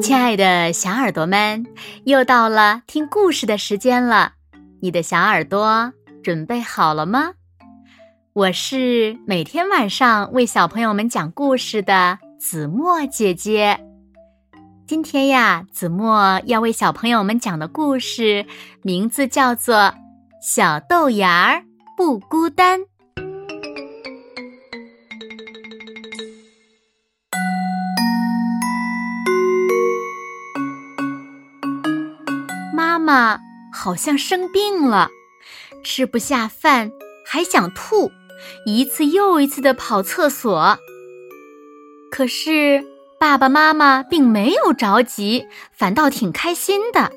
亲爱的小耳朵们，又到了听故事的时间了。你的小耳朵准备好了吗？我是每天晚上为小朋友们讲故事的子墨姐姐。今天呀，子墨要为小朋友们讲的故事名字叫做《小豆芽儿不孤单》。妈好像生病了，吃不下饭，还想吐，一次又一次的跑厕所。可是爸爸妈妈并没有着急，反倒挺开心的。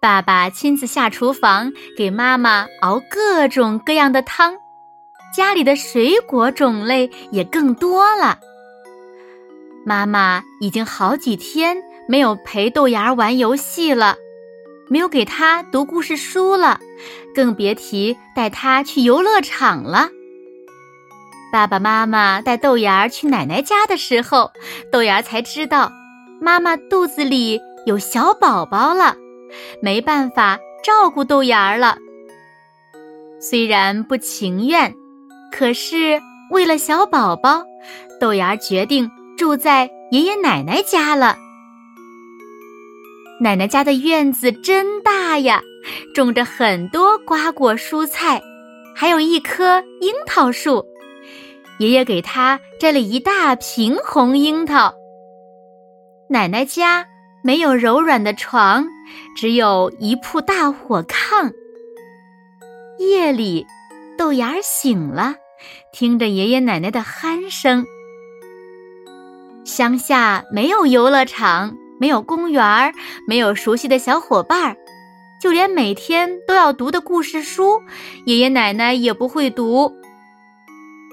爸爸亲自下厨房给妈妈熬各种各样的汤，家里的水果种类也更多了。妈妈已经好几天没有陪豆芽玩游戏了。没有给他读故事书了，更别提带他去游乐场了。爸爸妈妈带豆芽儿去奶奶家的时候，豆芽儿才知道妈妈肚子里有小宝宝了，没办法照顾豆芽儿了。虽然不情愿，可是为了小宝宝，豆芽儿决定住在爷爷奶奶家了。奶奶家的院子真大呀，种着很多瓜果蔬菜，还有一棵樱桃树。爷爷给他摘了一大瓶红樱桃。奶奶家没有柔软的床，只有一铺大火炕。夜里，豆芽醒了，听着爷爷奶奶的鼾声。乡下没有游乐场。没有公园儿，没有熟悉的小伙伴儿，就连每天都要读的故事书，爷爷奶奶也不会读。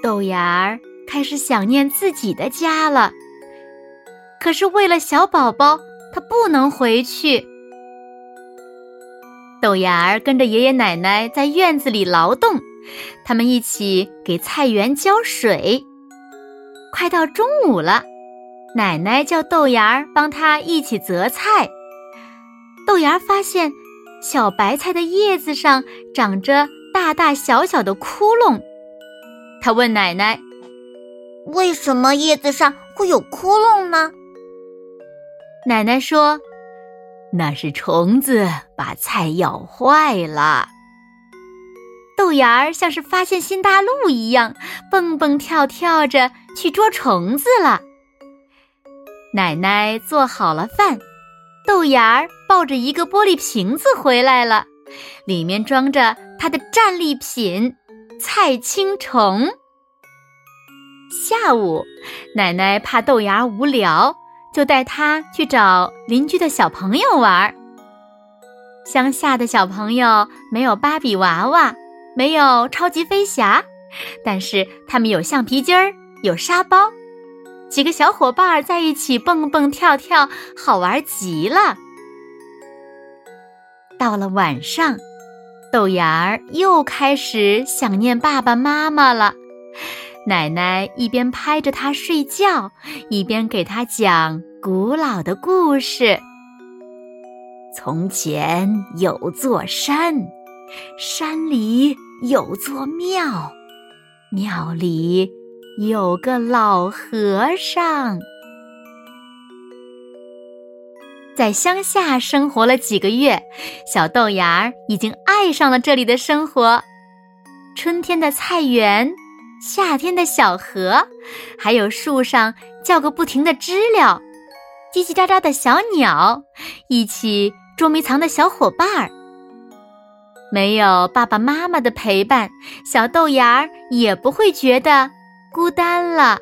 豆芽儿开始想念自己的家了，可是为了小宝宝，他不能回去。豆芽儿跟着爷爷奶奶在院子里劳动，他们一起给菜园浇水。快到中午了。奶奶叫豆芽儿帮她一起择菜。豆芽儿发现小白菜的叶子上长着大大小小的窟窿，他问奶奶：“为什么叶子上会有窟窿呢？”奶奶说：“那是虫子把菜咬坏了。”豆芽儿像是发现新大陆一样，蹦蹦跳跳着去捉虫子了。奶奶做好了饭，豆芽儿抱着一个玻璃瓶子回来了，里面装着他的战利品——菜青虫。下午，奶奶怕豆芽无聊，就带他去找邻居的小朋友玩。乡下的小朋友没有芭比娃娃，没有超级飞侠，但是他们有橡皮筋儿，有沙包。几个小伙伴在一起蹦蹦跳跳，好玩极了。到了晚上，豆芽儿又开始想念爸爸妈妈了。奶奶一边拍着他睡觉，一边给他讲古老的故事。从前有座山，山里有座庙，庙里。有个老和尚，在乡下生活了几个月，小豆芽儿已经爱上了这里的生活。春天的菜园，夏天的小河，还有树上叫个不停的知了，叽叽喳喳的小鸟，一起捉迷藏的小伙伴儿。没有爸爸妈妈的陪伴，小豆芽儿也不会觉得。孤单了。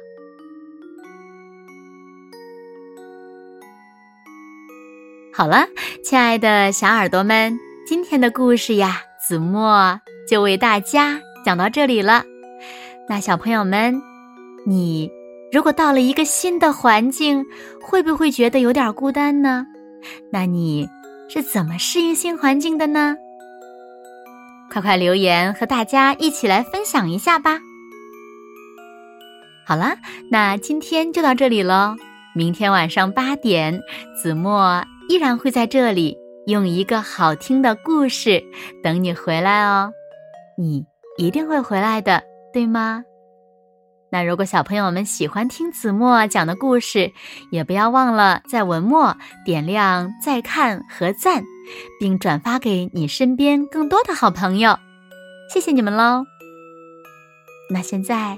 好了，亲爱的小耳朵们，今天的故事呀，子墨就为大家讲到这里了。那小朋友们，你如果到了一个新的环境，会不会觉得有点孤单呢？那你是怎么适应新环境的呢？快快留言和大家一起来分享一下吧。好啦，那今天就到这里喽。明天晚上八点，子墨依然会在这里，用一个好听的故事等你回来哦。你一定会回来的，对吗？那如果小朋友们喜欢听子墨讲的故事，也不要忘了在文末点亮再看和赞，并转发给你身边更多的好朋友。谢谢你们喽！那现在